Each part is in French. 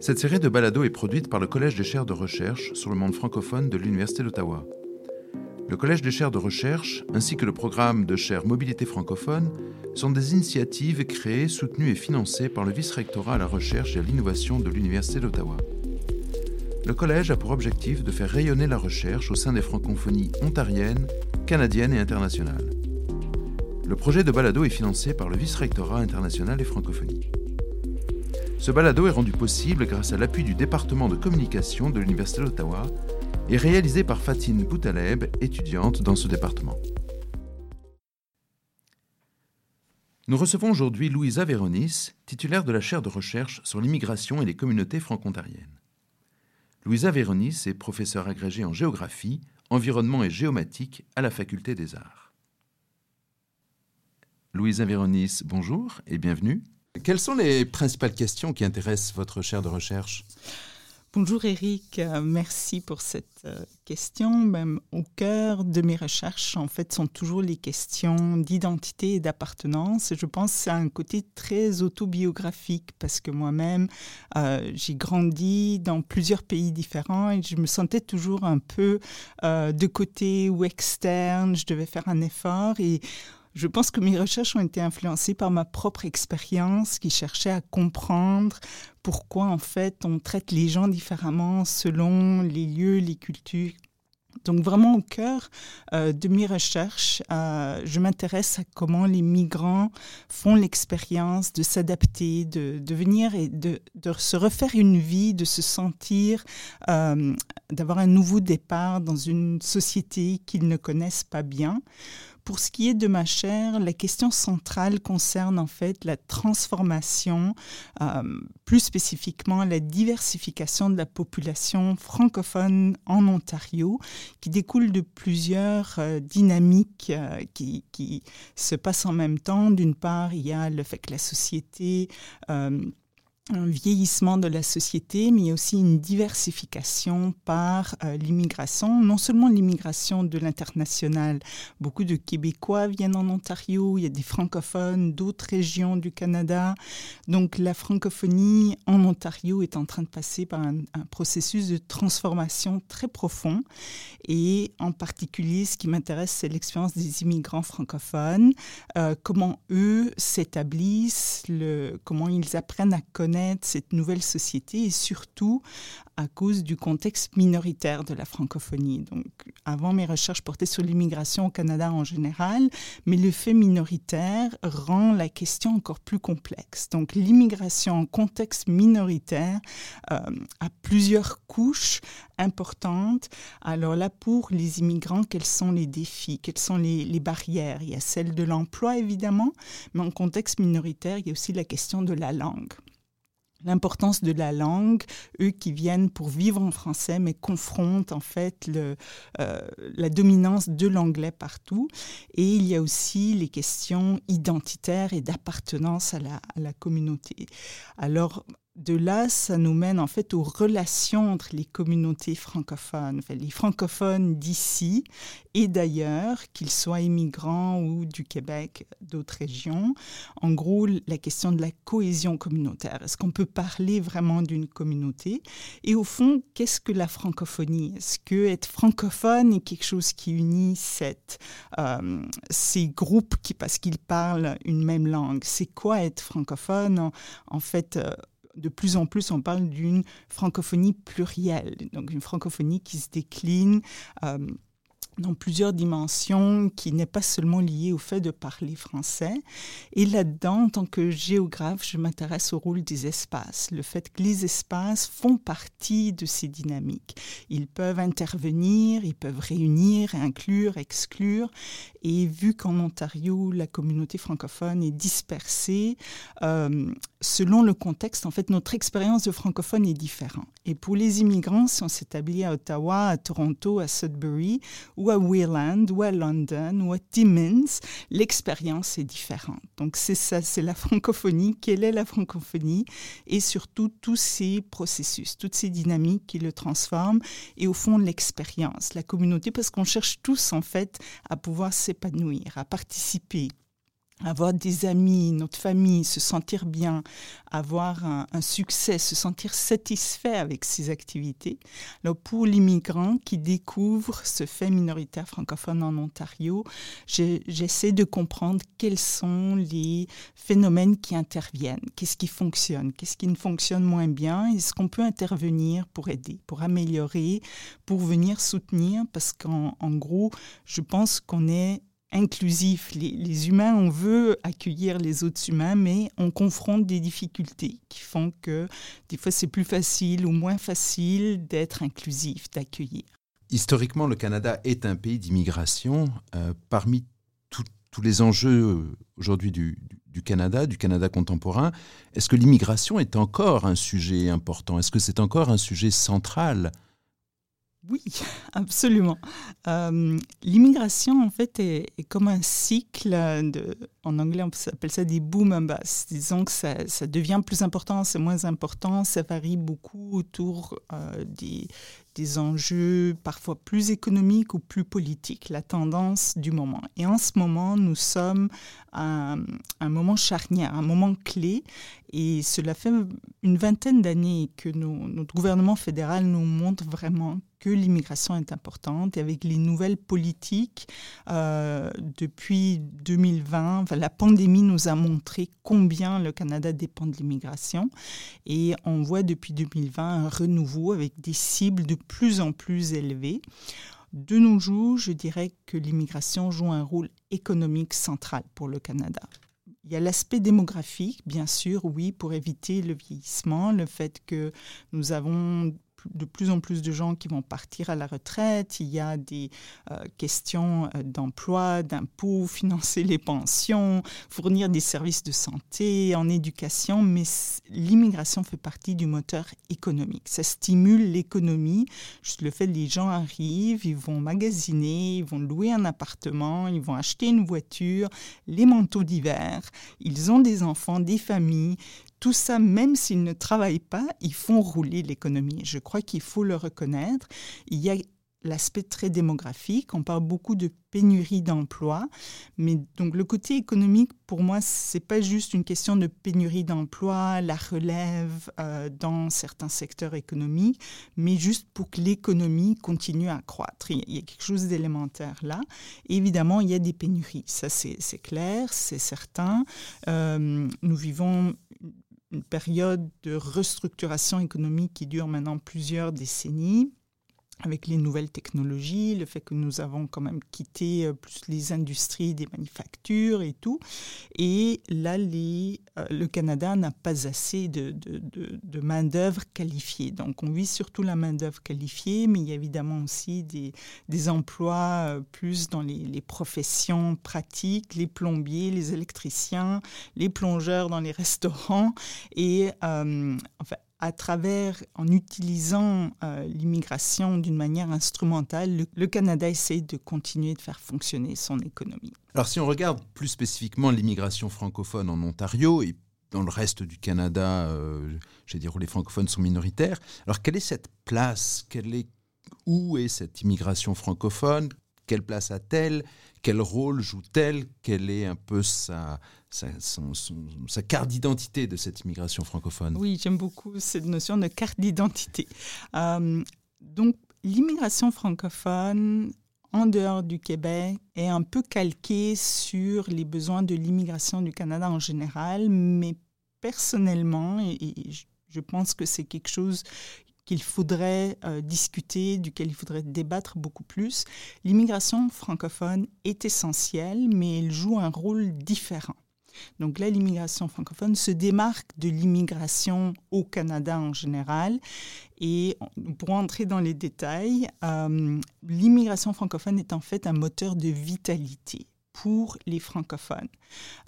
Cette série de balados est produite par le Collège des chaires de recherche sur le monde francophone de l'Université d'Ottawa. Le Collège des chaires de recherche ainsi que le programme de chaires Mobilité francophone sont des initiatives créées, soutenues et financées par le vice-rectorat à la recherche et à l'innovation de l'Université d'Ottawa. Le collège a pour objectif de faire rayonner la recherche au sein des francophonies ontariennes, canadiennes et internationales. Le projet de balado est financé par le vice-rectorat international et francophonie. Ce balado est rendu possible grâce à l'appui du département de communication de l'Université d'Ottawa et réalisé par Fatine Boutaleb, étudiante dans ce département. Nous recevons aujourd'hui Louisa Véronis, titulaire de la chaire de recherche sur l'immigration et les communautés franco-ontariennes. Louisa Véronis est professeure agrégée en géographie, environnement et géomatique à la Faculté des Arts. Louisa Véronis, bonjour et bienvenue. Quelles sont les principales questions qui intéressent votre chaire de recherche? Bonjour Eric, euh, merci pour cette euh, question. Au cœur de mes recherches, en fait, sont toujours les questions d'identité et d'appartenance. Je pense que c'est un côté très autobiographique parce que moi-même, euh, j'ai grandi dans plusieurs pays différents et je me sentais toujours un peu de côté ou externe. Je devais faire un effort et je pense que mes recherches ont été influencées par ma propre expérience qui cherchait à comprendre pourquoi en fait on traite les gens différemment selon les lieux, les cultures. Donc vraiment au cœur euh, de mes recherches, euh, je m'intéresse à comment les migrants font l'expérience de s'adapter, de, venir et de, se refaire une vie, de se sentir, euh, d'avoir un nouveau départ dans une société qu'ils ne connaissent pas bien. Pour ce qui est de ma chaire, la question centrale concerne en fait la transformation, euh, plus spécifiquement la diversification de la population francophone en Ontario, qui découle de plusieurs euh, dynamiques euh, qui, qui, se passent en même temps. D'une part, il y a le fait que la société un vieillissement de la société, mais il y a aussi une diversification par euh, l'immigration, non seulement l'immigration de l'international. Beaucoup de Québécois viennent en Ontario, il y a des francophones d'autres régions du Canada. Donc la francophonie en Ontario est en train de passer par un, processus de transformation très profond. Et en particulier, ce qui m'intéresse, c'est l'expérience des immigrants francophones, euh, comment eux s'établissent, comment ils apprennent à connaître cette nouvelle société et surtout à cause du contexte minoritaire de la francophonie. Donc, avant, mes recherches portaient sur l'immigration au Canada en général, mais le fait minoritaire rend la question encore plus complexe. Donc, l'immigration en contexte minoritaire euh, a plusieurs couches importantes. Alors là, pour les immigrants, quels sont les défis, quelles sont les, les barrières? Il y a celle de l'emploi, évidemment, mais en contexte minoritaire, il y a aussi la question de la langue l'importance de la langue, eux qui viennent pour vivre en français, mais confrontent en fait le, euh, la dominance de l'anglais partout. Et il y a aussi les questions identitaires et d'appartenance à la, à la communauté. Alors, de là, ça nous mène en fait aux relations entre les communautés francophones, les francophones d'ici et d'ailleurs, qu'ils soient immigrants ou du Québec, d'autres régions. En gros, la question de la cohésion communautaire. Est-ce qu'on peut parler vraiment d'une communauté? Et au fond, qu'est-ce que la francophonie? Est-ce que être francophone est quelque chose qui unit cette, euh, ces groupes qui, parce qu'ils parlent une même langue C'est quoi être francophone? En, fait euh, de plus en plus, on parle d'une francophonie plurielle, donc une francophonie qui se décline. Euh, dans plusieurs dimensions qui n'est pas seulement liée au fait de parler français. Et là-dedans, en tant que géographe, je m'intéresse au rôle des espaces, le fait que les espaces font partie de ces dynamiques. Ils peuvent intervenir, ils peuvent réunir, inclure, exclure. Et vu qu'en Ontario, la communauté francophone est dispersée, euh, selon le contexte, en fait, notre expérience de francophone est différente. Et pour les immigrants, si on s'établit à Ottawa, à Toronto, à Sudbury, ou à Wayland, ou à London, ou à Timmins, l'expérience est différente. Donc c'est ça, c'est la francophonie. Quelle est la francophonie? Et surtout tous ces processus, toutes ces dynamiques qui le transforment, et au fond l'expérience, la communauté, parce qu'on cherche tous en fait à pouvoir s'épanouir, à participer avoir des amis, notre famille, se sentir bien, avoir un, succès, se sentir satisfait avec ses activités. Alors pour l'immigrant qui découvre ce fait minoritaire francophone en Ontario, j'essaie de comprendre quels sont les phénomènes qui interviennent, qu'est-ce qui fonctionne, qu'est-ce qui ne fonctionne moins bien, est-ce qu'on peut intervenir pour aider, pour améliorer, pour venir soutenir, parce qu'en gros, je pense qu'on est inclusif. Les, humains, on veut accueillir les autres humains, mais on confronte des difficultés qui font que des fois c'est plus facile ou moins facile d'être inclusif, d'accueillir. Historiquement, le Canada est un pays d'immigration. Euh, parmi tous les enjeux aujourd'hui du, Canada, du Canada contemporain, est-ce que l'immigration est encore un sujet important? Est-ce que c'est encore un sujet central oui, absolument. Euh, l'immigration, en fait, est, comme un cycle de, en anglais, on appelle ça des boom and bust. Disons que ça, devient plus important, c'est moins important, ça varie beaucoup autour euh, des, des enjeux parfois plus économiques ou plus politiques, la tendance du moment. Et en ce moment, nous sommes à un moment charnière, un moment clé. Et cela fait une vingtaine d'années que notre gouvernement fédéral nous montre vraiment que l'immigration est importante. Et avec les nouvelles politiques, euh, depuis 2020, la pandémie nous a montré combien le Canada dépend de l'immigration. Et on voit depuis 2020 un renouveau avec des cibles de plus en plus élevées. De nos jours, je dirais que l'immigration joue un rôle économique central pour le Canada. Il y a l'aspect démographique, bien sûr, oui, pour éviter le vieillissement, le fait que nous avons de plus en plus de gens qui vont partir à la retraite. Il y a des euh, questions euh, d'emploi, d'impôts, financer les pensions, fournir des services de santé, en éducation. Mais l'immigration fait partie du moteur économique. Ça stimule l'économie. Juste le fait que les gens arrivent, ils vont magasiner, ils vont louer un appartement, ils vont acheter une voiture, les manteaux d'hiver. Ils ont des enfants, des familles tout ça, même s'ils ne travaillent pas, ils font rouler l'économie. Je crois qu'il faut le reconnaître. Il y a l'aspect très démographique. On parle beaucoup de pénurie d'emplois, mais donc le côté économique, pour moi, c'est pas juste une question de pénurie d'emplois, la relève euh, dans certains secteurs économiques, mais juste pour que l'économie continue à croître. Il y a quelque chose d'élémentaire là. évidemment, il y a des pénuries. Ça, c'est clair, c'est certain. Euh, nous vivons une période de restructuration économique qui dure maintenant plusieurs décennies avec les nouvelles technologies, le fait que nous avons quand même quitté euh, plus les industries des manufactures et tout. Et là, euh, le Canada n'a pas assez de, main-d'œuvre qualifiée. Donc, on vit surtout la main-d'œuvre qualifiée, mais il y a évidemment aussi des, emplois euh, plus dans les, professions pratiques, les plombiers, les électriciens, les plongeurs dans les restaurants. Et enfin, à travers, en utilisant euh, l'immigration d'une manière instrumentale, le, Canada essaie de continuer de faire fonctionner son économie. Alors si on regarde plus spécifiquement l'immigration francophone en Ontario et dans le reste du Canada, euh, j'ai dire où les francophones sont minoritaires, alors quelle est cette place quelle est, Où est cette immigration francophone? Quelle place a-t-elle? Quel rôle joue-t-elle? Quelle est un peu sa, sa, carte d'identité de cette immigration francophone. Oui, j'aime beaucoup cette notion de carte d'identité. Euh, donc, l'immigration francophone en dehors du Québec est un peu calquée sur les besoins de l'immigration du Canada en général, mais personnellement, et, je pense que c'est quelque chose qu'il faudrait euh, discuter, duquel il faudrait débattre beaucoup plus. L'immigration francophone est essentielle, mais elle joue un rôle différent. Donc là, l'immigration francophone se démarque de l'immigration au Canada en général. Et pour entrer dans les détails, euh, l'immigration francophone est en fait un moteur de vitalité pour les francophones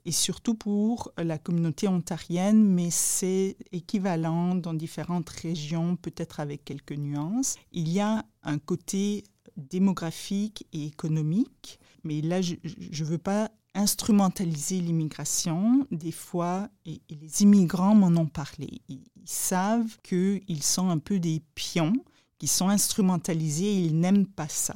et surtout pour la communauté ontarienne, mais c'est équivalent dans différentes régions, peut-être avec quelques nuances. Il y a un côté démographique et économique, mais là, je ne veux pas instrumentaliser l'immigration. Des fois, et, les immigrants m'en ont parlé, ils, savent qu'ils sont un peu des pions, qui sont instrumentalisés et ils n'aiment pas ça.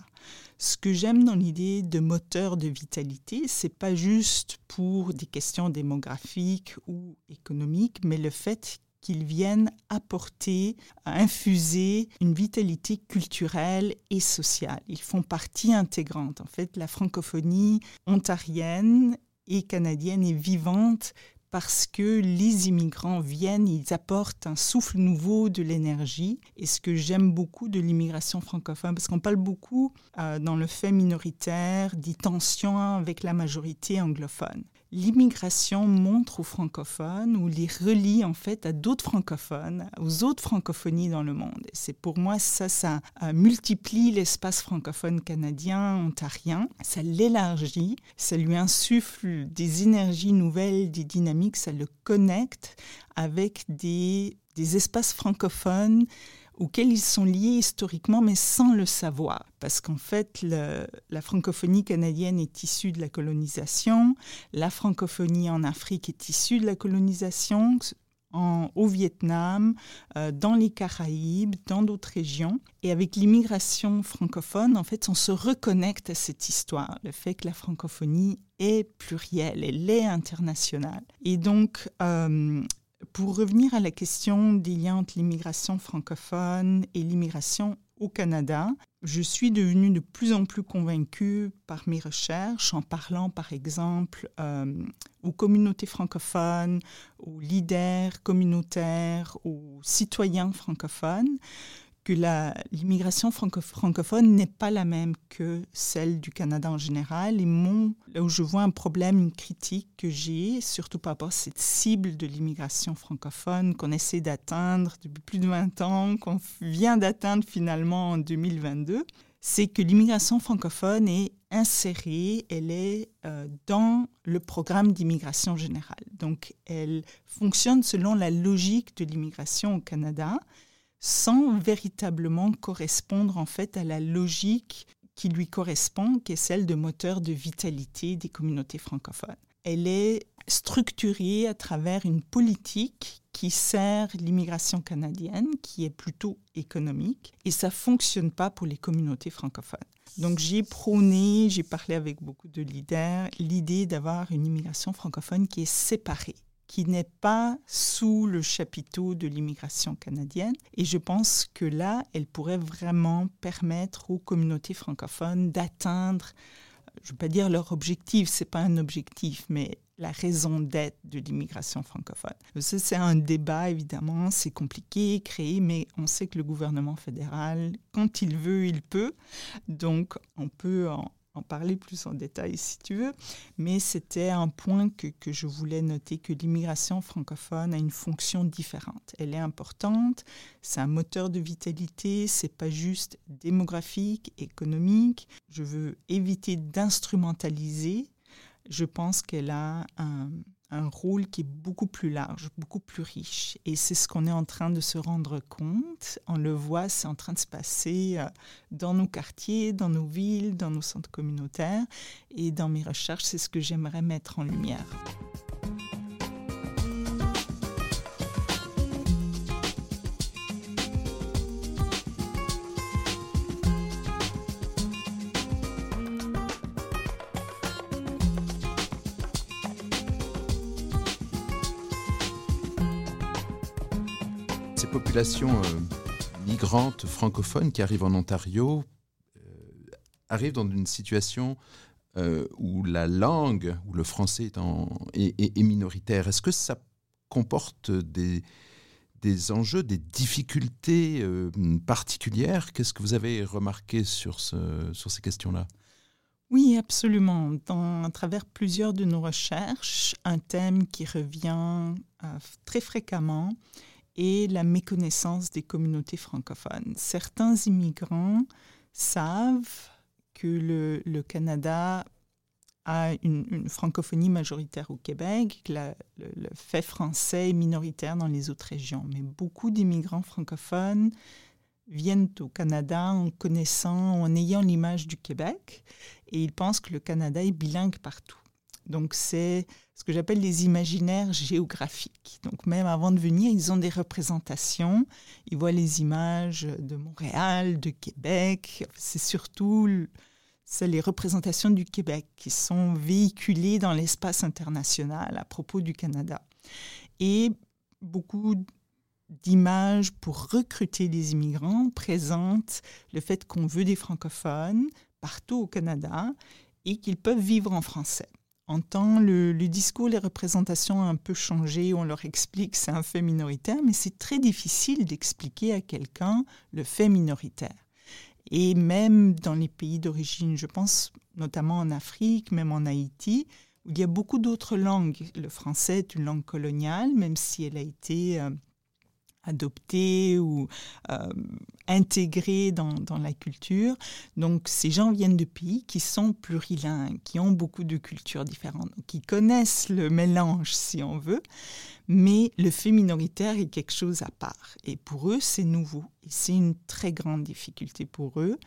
Ce que j'aime dans l'idée de moteur de vitalité, c'est pas juste pour des questions démographiques ou économiques, mais le fait qu'ils viennent apporter, infuser une vitalité culturelle et sociale. Ils font partie intégrante. En fait, la francophonie ontarienne et canadienne est vivante parce que les immigrants viennent, ils apportent un souffle nouveau de l'énergie. Et ce que j'aime beaucoup de l'immigration francophone, parce qu'on parle beaucoup euh, dans le fait minoritaire des tensions avec la majorité anglophone l'immigration montre aux francophones ou les relie en fait à d'autres francophones, aux autres francophonies dans le monde. C'est pour moi ça, ça euh, multiplie l'espace francophone canadien, ontarien, ça l'élargit, ça lui insuffle des énergies nouvelles, des dynamiques, ça le connecte avec des, des espaces francophones auxquels ils sont liés historiquement, mais sans le savoir. Parce qu'en fait, la francophonie canadienne est issue de la colonisation, la francophonie en Afrique est issue de la colonisation, au Vietnam, euh, dans les Caraïbes, dans d'autres régions. Et avec l'immigration francophone, en fait, on se reconnecte à cette histoire, le fait que la francophonie est plurielle, elle est internationale. Et donc, euh, pour revenir à la question des liens entre l'immigration francophone et l'immigration au Canada, je suis devenue de plus en plus convaincue par mes recherches en parlant par exemple euh, aux communautés francophones, aux leaders communautaires, aux citoyens francophones, que l'immigration francophone n'est pas la même que celle du Canada en général. Et mon, là où je vois un problème, une critique que j'ai, surtout par rapport à cette cible de l'immigration francophone qu'on essaie d'atteindre depuis plus de 20 ans, qu'on vient d'atteindre finalement en 2022, c'est que l'immigration francophone est insérée, elle est euh, dans le programme d'immigration générale. Donc, elle fonctionne selon la logique de l'immigration au Canada sans véritablement correspondre en fait à la logique qui lui correspond, qui est celle de moteur de vitalité des communautés francophones. Elle est structurée à travers une politique qui sert l'immigration canadienne, qui est plutôt économique, et ça fonctionne pas pour les communautés francophones. Donc j'ai prôné, j'ai parlé avec beaucoup de leaders, l'idée d'avoir une immigration francophone qui est séparée qui n'est pas sous le chapiteau de l'immigration canadienne. Et je pense que là, elle pourrait vraiment permettre aux communautés francophones d'atteindre, je ne veux pas dire leur objectif, ce n'est pas un objectif, mais la raison d'être de l'immigration francophone. C'est un débat, évidemment, c'est compliqué, créé, mais on sait que le gouvernement fédéral, quand il veut, il peut. Donc, on peut en, en parler plus en détail si tu veux, mais c'était un point que, que, je voulais noter, que l'immigration francophone a une fonction différente. Elle est importante, c'est un moteur de vitalité, c'est pas juste démographique, économique. Je veux éviter d'instrumentaliser. Je pense qu'elle a un, un rôle qui est beaucoup plus large, beaucoup plus riche. Et c'est ce qu'on est en train de se rendre compte. On le voit, c'est en train de se passer euh, dans nos quartiers, dans nos villes, dans nos centres communautaires. Et dans mes recherches, c'est ce que j'aimerais mettre en lumière. Population euh, migrante francophone qui arrive en Ontario euh, arrive dans une situation euh, où la langue, où le français est, minoritaire. Est-ce que ça comporte des, des enjeux, des difficultés particulières? Qu'est-ce que vous avez remarqué sur, ce, sur ces questions-là? Oui, absolument. Dans, à travers plusieurs de nos recherches, un thème qui revient très fréquemment et la méconnaissance des communautés francophones. Certains immigrants savent que le, Canada a une, francophonie majoritaire au Québec, que le, le, fait français est minoritaire dans les autres régions. Mais beaucoup d'immigrants francophones viennent au Canada en connaissant, en ayant l'image du Québec, et ils pensent que le Canada est bilingue partout. Donc c'est ce que j'appelle les imaginaires géographiques. Donc même avant de venir, ils ont des représentations. Ils voient les images de Montréal, de Québec. C'est surtout les représentations du Québec qui sont véhiculées dans l'espace international à propos du Canada. Et beaucoup d'images pour recruter des immigrants présentent le fait qu'on veut des francophones partout au Canada et qu'ils peuvent vivre en français. En temps, le, discours, les représentations un peu changé, on leur explique que c'est un fait minoritaire, mais c'est très difficile d'expliquer à quelqu'un le fait minoritaire. Et même dans les pays d'origine, je pense notamment en Afrique, même en Haïti, où il y a beaucoup d'autres langues. Le français est une langue coloniale, même si elle a été euh, adoptée ou euh, intégrée dans, dans, la culture. Donc ces gens viennent de pays qui sont plurilingues, qui ont beaucoup de cultures différentes, qui connaissent le mélange si on veut, mais le fait minoritaire est quelque chose à part. Et pour eux, c'est nouveau. Et c'est une très grande difficulté pour eux.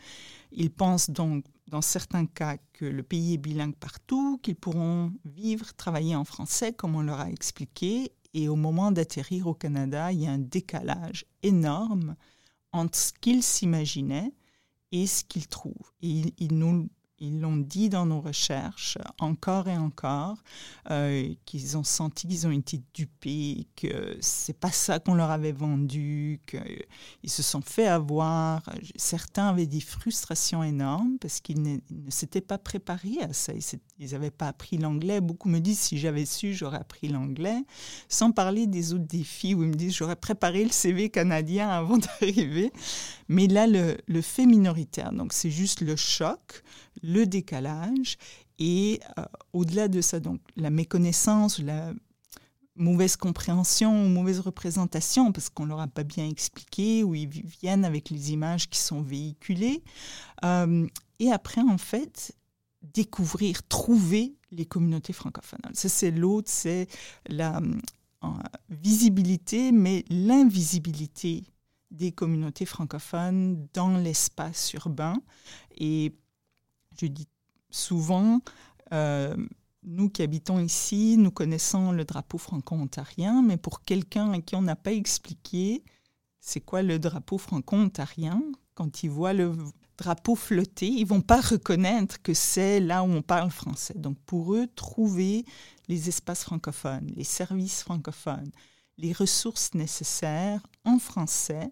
Ils pensent donc, dans certains cas, que le pays est bilingue partout, qu'ils pourront vivre, travailler en français, comme on leur a expliqué, et au moment d'atterrir au Canada, il y a un décalage énorme entre ce qu'ils s'imaginaient et ce qu'ils trouvent. Et ils, nous ils l'ont dit dans nos recherches encore et encore, euh, qu'ils ont senti qu'ils ont été dupés, que c'est pas ça qu'on leur avait vendu, qu'ils se sont fait avoir. Certains avaient des frustrations énormes parce qu'ils ne, s'étaient pas préparés à ça. Ils n'avaient pas appris l'anglais. Beaucoup me disent si j'avais su, j'aurais appris l'anglais. Sans parler des autres défis où ils me disent j'aurais préparé le CV canadien avant d'arriver. Mais là, le, le fait minoritaire, donc c'est juste le choc le décalage et euh, au-delà de ça, donc la méconnaissance, la mauvaise compréhension, mauvaise représentation, parce qu'on leur a pas bien expliqué, ou ils viennent avec les images qui sont véhiculées. Euh, et après, en fait, découvrir, trouver les communautés francophones. Ça, c'est l'autre, c'est la euh, visibilité, mais l'invisibilité des communautés francophones dans l'espace urbain. Et je dis souvent, euh, nous qui habitons ici, nous connaissons le drapeau franco-ontarien, mais pour quelqu'un à qui on n'a pas expliqué c'est quoi le drapeau franco-ontarien, quand ils voient le drapeau flotter, ils vont pas reconnaître que c'est là où on parle français. Donc pour eux, trouver les espaces francophones, les services francophones, les ressources nécessaires en français,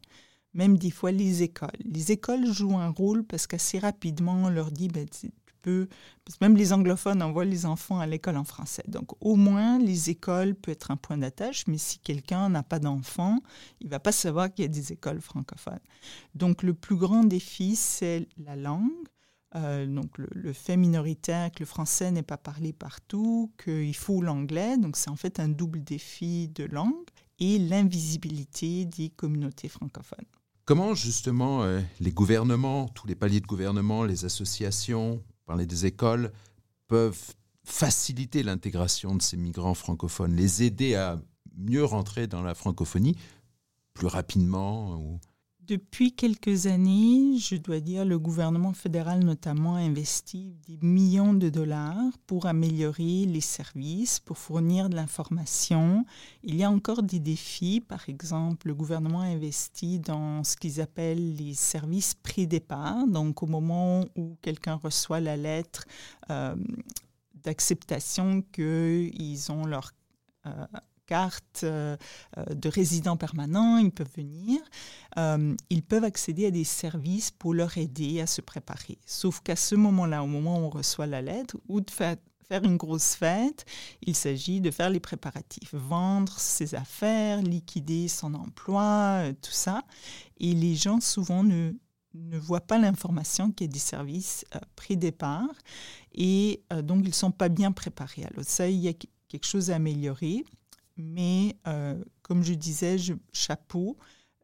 même des fois les écoles. Les écoles jouent un rôle parce qu'assez rapidement, on leur dit, ben, tu peux, parce même les anglophones envoient les enfants à l'école en français. Donc au moins, les écoles peuvent être un point d'attache, mais si quelqu'un n'a pas d'enfants, il va pas savoir qu'il y a des écoles francophones. Donc le plus grand défi, c'est la langue. Euh, donc le, fait minoritaire que le français n'est pas parlé partout, qu'il faut l'anglais, donc c'est en fait un double défi de langue et l'invisibilité des communautés francophones. Comment justement euh, les gouvernements, tous les paliers de gouvernement, les associations, parler des écoles, peuvent faciliter l'intégration de ces migrants francophones, les aider à mieux rentrer dans la francophonie plus rapidement. Depuis quelques années, je dois dire, le gouvernement fédéral notamment a investi des millions de dollars pour améliorer les services, pour fournir de l'information. Il y a encore des défis. Par exemple, le gouvernement a investi dans ce qu'ils appellent les services pré-départ. Donc, au moment où quelqu'un reçoit la lettre euh, d'acceptation qu'ils ont leur euh, carte euh, euh, de résident permanent, ils peuvent venir, euh, ils peuvent accéder à des services pour leur aider à se préparer. Sauf qu'à ce moment-là, au moment où on reçoit la lettre, ou de faire, faire une grosse fête, il s'agit de faire les préparatifs, vendre ses affaires, liquider son emploi, tout ça. Et les gens souvent ne, voient pas l'information qu'il y a des services pré-départ et donc ils ne sont pas bien préparés. Alors ça, il y a quelque chose à améliorer. Mais euh, comme je disais, chapeau,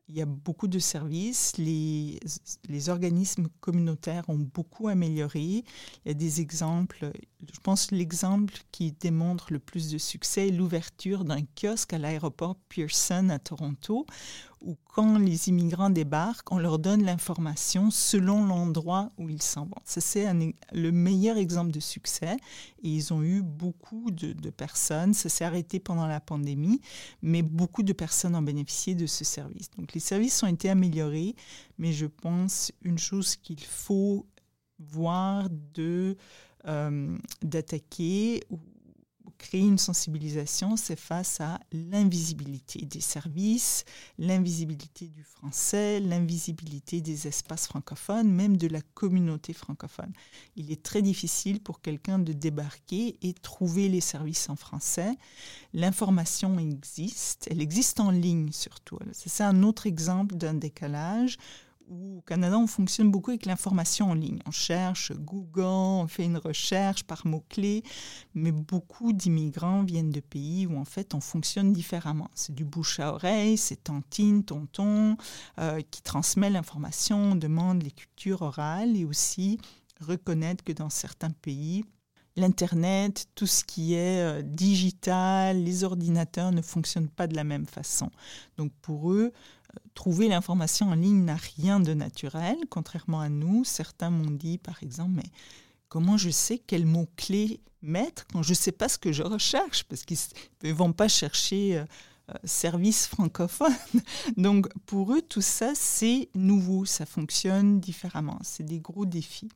il y a beaucoup de services. Les, les, organismes communautaires ont beaucoup amélioré. Il y a des exemples. Je pense l'exemple qui démontre le plus de succès est l'ouverture d'un kiosque à l'aéroport Pearson à Toronto, où quand les immigrants débarquent, on leur donne l'information selon l'endroit où ils s'en vont. c'est le meilleur exemple de succès. Et ils ont eu beaucoup de, personnes. Ça s'est arrêté pendant la pandémie, mais beaucoup de personnes ont bénéficié de ce service. Donc les services ont été améliorés, mais je pense une chose qu'il faut voire de d'attaquer ou créer une sensibilisation, c'est face à l'invisibilité des services, l'invisibilité du français, l'invisibilité des espaces francophones, même de la communauté francophone. Il est très difficile pour quelqu'un de débarquer et trouver les services en français. L'information existe, elle existe en ligne surtout. C'est un autre exemple d'un décalage au Canada, on fonctionne beaucoup avec l'information en ligne. On cherche Google, on fait une recherche par mots-clés, mais beaucoup d'immigrants viennent de pays où en fait on fonctionne différemment. C'est du bouche à oreille, c'est tantine, tonton, euh, qui transmet l'information, on demande les cultures orales et aussi reconnaître que dans certains pays, l'Internet, tout ce qui est euh, digital, les ordinateurs ne fonctionnent pas de la même façon. Donc pour eux, trouver l'information en ligne n'a rien de naturel, contrairement à nous. Certains m'ont dit, par exemple, mais comment je sais quel mot-clé mettre quand je ne sais pas ce que je recherche? Parce qu'ils ne vont pas chercher euh, euh, service francophone. Donc pour eux, tout ça, c'est nouveau, ça fonctionne différemment. C'est des gros défis.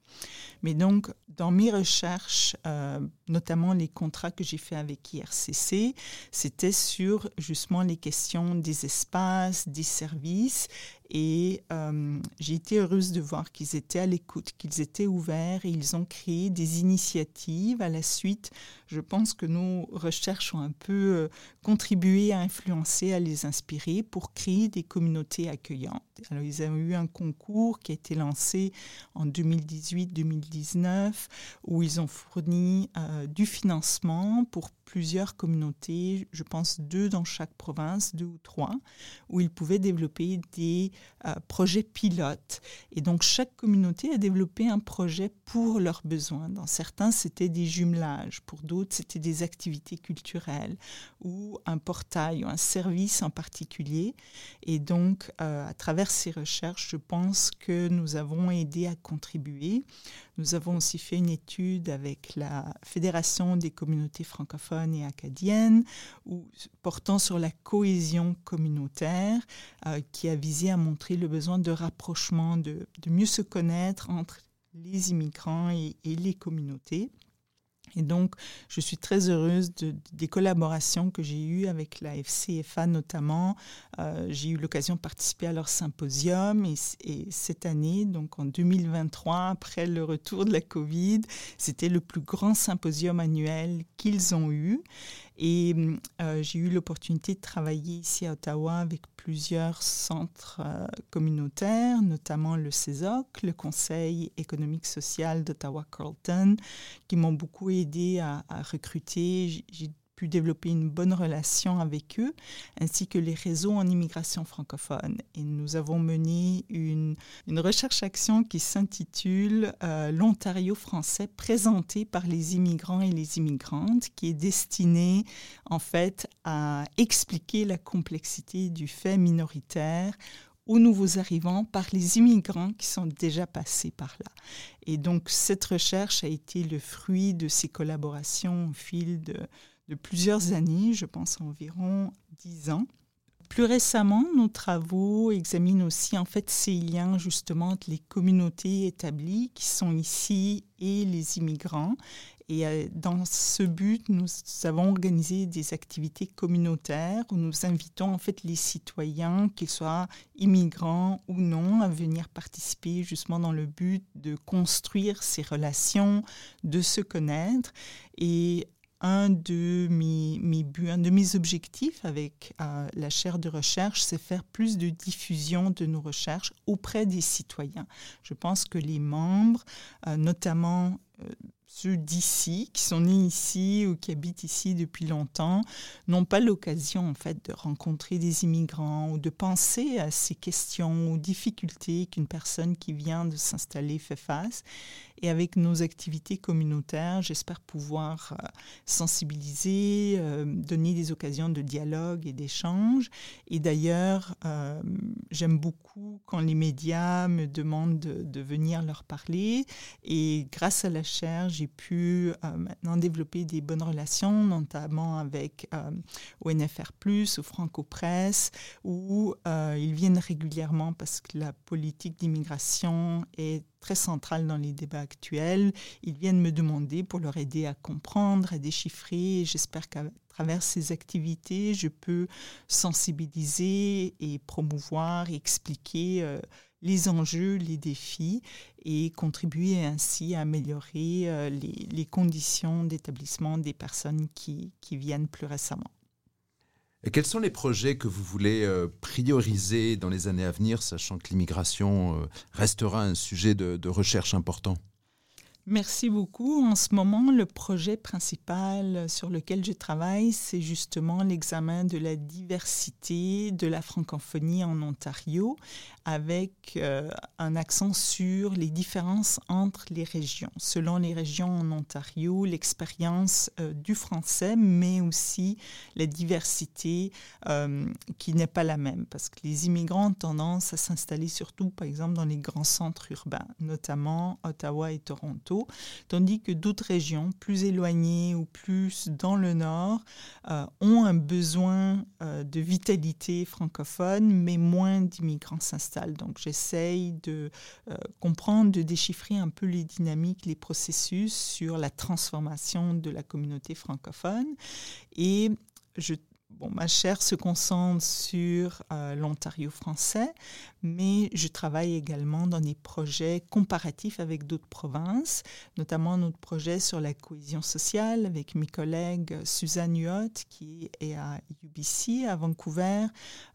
Mais donc, dans mes recherches, euh, notamment les contrats que j'ai faits avec IRCC, c'était sur justement les questions des espaces, des services et euh, j'ai été heureuse de voir qu'ils étaient à l'écoute, qu'ils étaient ouverts et ils ont créé des initiatives. À la suite, je pense que nos recherches ont un peu euh, contribué à influencer, à les inspirer pour créer des communautés accueillantes. Alors, ils ont eu un concours qui a été lancé en 2018-2019 où ils ont fourni euh, du financement pour plusieurs communautés, je pense deux dans chaque province, deux ou trois, où ils pouvaient développer des euh, projets pilotes. Et donc chaque communauté a développé un projet pour leurs besoins. Dans certains, c'était des jumelages, pour d'autres, c'était des activités culturelles ou un portail ou un service en particulier. Et donc, euh, à travers ces recherches, je pense que nous avons aidé à contribuer. Nous avons aussi fait une étude avec la Fédération des communautés francophones et acadiennes ou, portant sur la cohésion communautaire euh, qui a visé à montrer le besoin de rapprochement, de, mieux se connaître entre les immigrants et les communautés. Et donc, je suis très heureuse de, des collaborations que j'ai eues avec la FCFA notamment. Euh, j'ai eu l'occasion de participer à leur symposium et, et, cette année, donc en 2023, après le retour de la COVID, c'était le plus grand symposium annuel qu'ils ont eu. Et euh, j'ai eu l'opportunité de travailler ici à Ottawa avec plusieurs centres euh, communautaires, notamment le CESOC, le Conseil économique social d'Ottawa-Carleton, qui m'ont beaucoup aidé à, recruter. Pu développer une bonne relation avec eux, ainsi que les réseaux en immigration francophone. Et nous avons mené une, une recherche-action qui s'intitule euh, L'Ontario français présenté par les immigrants et les immigrantes, qui est destinée en fait à expliquer la complexité du fait minoritaire aux nouveaux arrivants par les immigrants qui sont déjà passés par là. Et donc cette recherche a été le fruit de ces collaborations au fil de, de plusieurs années, je pense environ dix ans. Plus récemment, nos travaux examinent aussi en fait ces liens justement entre les communautés établies qui sont ici et les immigrants. Et euh, dans ce but, nous avons organisé des activités communautaires où nous invitons en fait les citoyens, qu'ils soient immigrants ou non, à venir participer justement dans le but de construire ces relations, de se connaître. Et un de mes, buts, un de mes objectifs avec euh, la chaire de recherche, c'est faire plus de diffusion de nos recherches auprès des citoyens. Je pense que les membres, euh, notamment euh, ceux d'ici, qui sont nés ici ou qui habitent ici depuis longtemps, n'ont pas l'occasion en fait de rencontrer des immigrants ou de penser à ces questions ou difficultés qu'une personne qui vient de s'installer fait face. Et avec nos activités communautaires, j'espère pouvoir euh, sensibiliser, euh, donner des occasions de dialogue et d'échange. Et d'ailleurs, euh, j'aime beaucoup quand les médias me demandent de, venir leur parler. Et grâce à la chaire, j'ai pu maintenant développer des bonnes relations, notamment avec ONFR, ou Franco Presse, où ils viennent régulièrement parce que la politique d'immigration est très centrales dans les débats actuels. Ils viennent me demander pour leur aider à comprendre, à déchiffrer. J'espère qu'à travers ces activités, je peux sensibiliser et promouvoir, expliquer euh, les enjeux, les défis et contribuer ainsi à améliorer euh, les, conditions d'établissement des personnes qui, viennent plus récemment. Et quels sont les projets que vous voulez euh, prioriser dans les années à venir, sachant que l'immigration restera un sujet de recherche important? Merci beaucoup. En ce moment, le projet principal sur lequel je travaille, c'est justement l'examen de la diversité de la francophonie en Ontario, avec euh, un accent sur les différences entre les régions. Selon les régions en Ontario, l'expérience euh, du français, mais aussi la diversité euh, qui n'est pas la même, parce que les immigrants ont tendance à s'installer surtout, par exemple, dans les grands centres urbains, notamment Ottawa et Toronto tandis que d'autres régions plus éloignées ou plus dans le nord euh, ont un besoin euh, de vitalité francophone, mais moins d'immigrants s'installent. Donc j'essaye de euh, comprendre, de déchiffrer un peu les dynamiques, les processus sur la transformation de la communauté francophone. Et je ma chaire se concentre sur l'Ontario français, mais je travaille également dans des projets comparatifs avec d'autres provinces, notamment notre projet sur la cohésion sociale avec mes collègues Suzanne Huot qui est à UBC à Vancouver,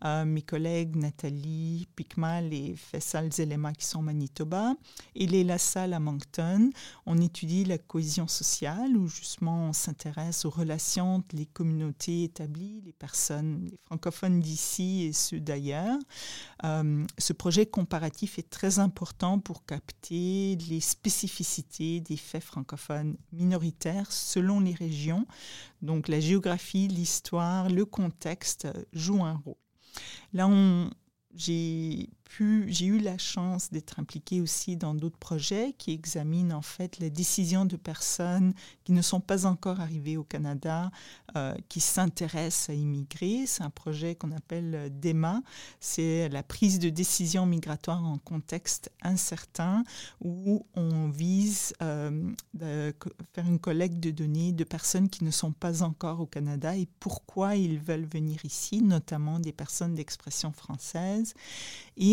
euh, mes collègues Nathalie Picmal et Fessal Zelema qui sont au Manitoba, et Léla Salle à Moncton. On étudie la cohésion sociale où justement on s'intéresse aux relations entre les communautés établies, les personnes, francophones d'ici et ceux d'ailleurs. Euh, ce projet comparatif est très important pour capter les spécificités des faits francophones minoritaires selon les régions. Donc la géographie, l'histoire, le contexte jouent un rôle. Là, on, j'ai eu la chance d'être impliquée aussi dans d'autres projets qui examinent en fait les décisions de personnes qui ne sont pas encore arrivées au Canada, euh, qui s'intéressent à immigrer. C'est un projet qu'on appelle euh, DEMA. C'est la prise de décision migratoire en contexte incertain où on vise euh, faire une collecte de données de personnes qui ne sont pas encore au Canada et pourquoi ils veulent venir ici, notamment des personnes d'expression française.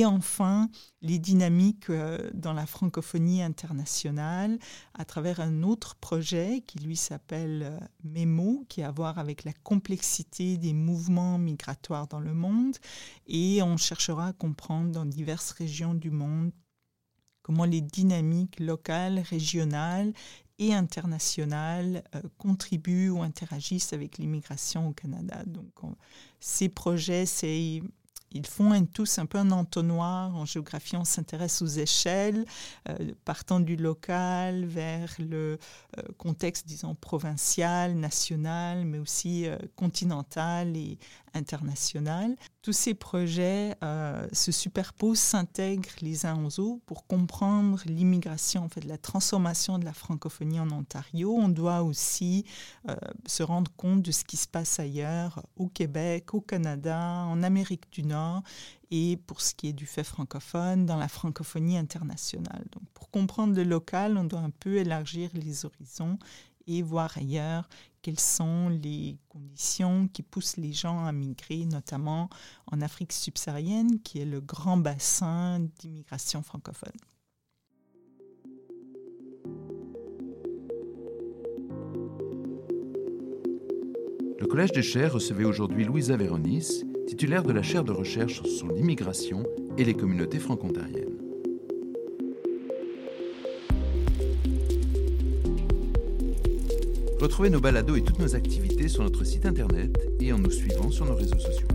Enfin, les dynamiques euh, dans la francophonie internationale à travers un autre projet qui lui s'appelle euh, MEMO, qui a à voir avec la complexité des mouvements migratoires dans le monde. Et on cherchera à comprendre dans diverses régions du monde comment les dynamiques locales, régionales et internationales euh, contribuent ou interagissent avec l'immigration au Canada. Donc, ces projets, c'est ils font tous un peu un entonnoir. En géographie, on s'intéresse aux échelles, euh, partant du local vers le euh, contexte, disons, provincial, national, mais aussi euh, continental et international. Tous ces projets se superposent, s'intègrent les uns aux autres pour comprendre l'immigration, en fait, la transformation de la francophonie en Ontario. On doit aussi se rendre compte de ce qui se passe ailleurs, au Québec, au Canada, en Amérique du Nord et pour ce qui est du fait francophone, dans la francophonie internationale. Donc, pour comprendre le local, on doit un peu élargir les horizons et voir ailleurs quelles sont les conditions qui poussent les gens à migrer, notamment en Afrique subsaharienne, qui est le grand bassin d'immigration francophone. Le Collège des Chers recevait aujourd'hui Louisa Véronis, titulaire de la chaire de recherche sur l'immigration et les communautés franco-ontariennes. Retrouvez nos balados et toutes nos activités sur notre site internet et en nous suivant sur nos réseaux sociaux.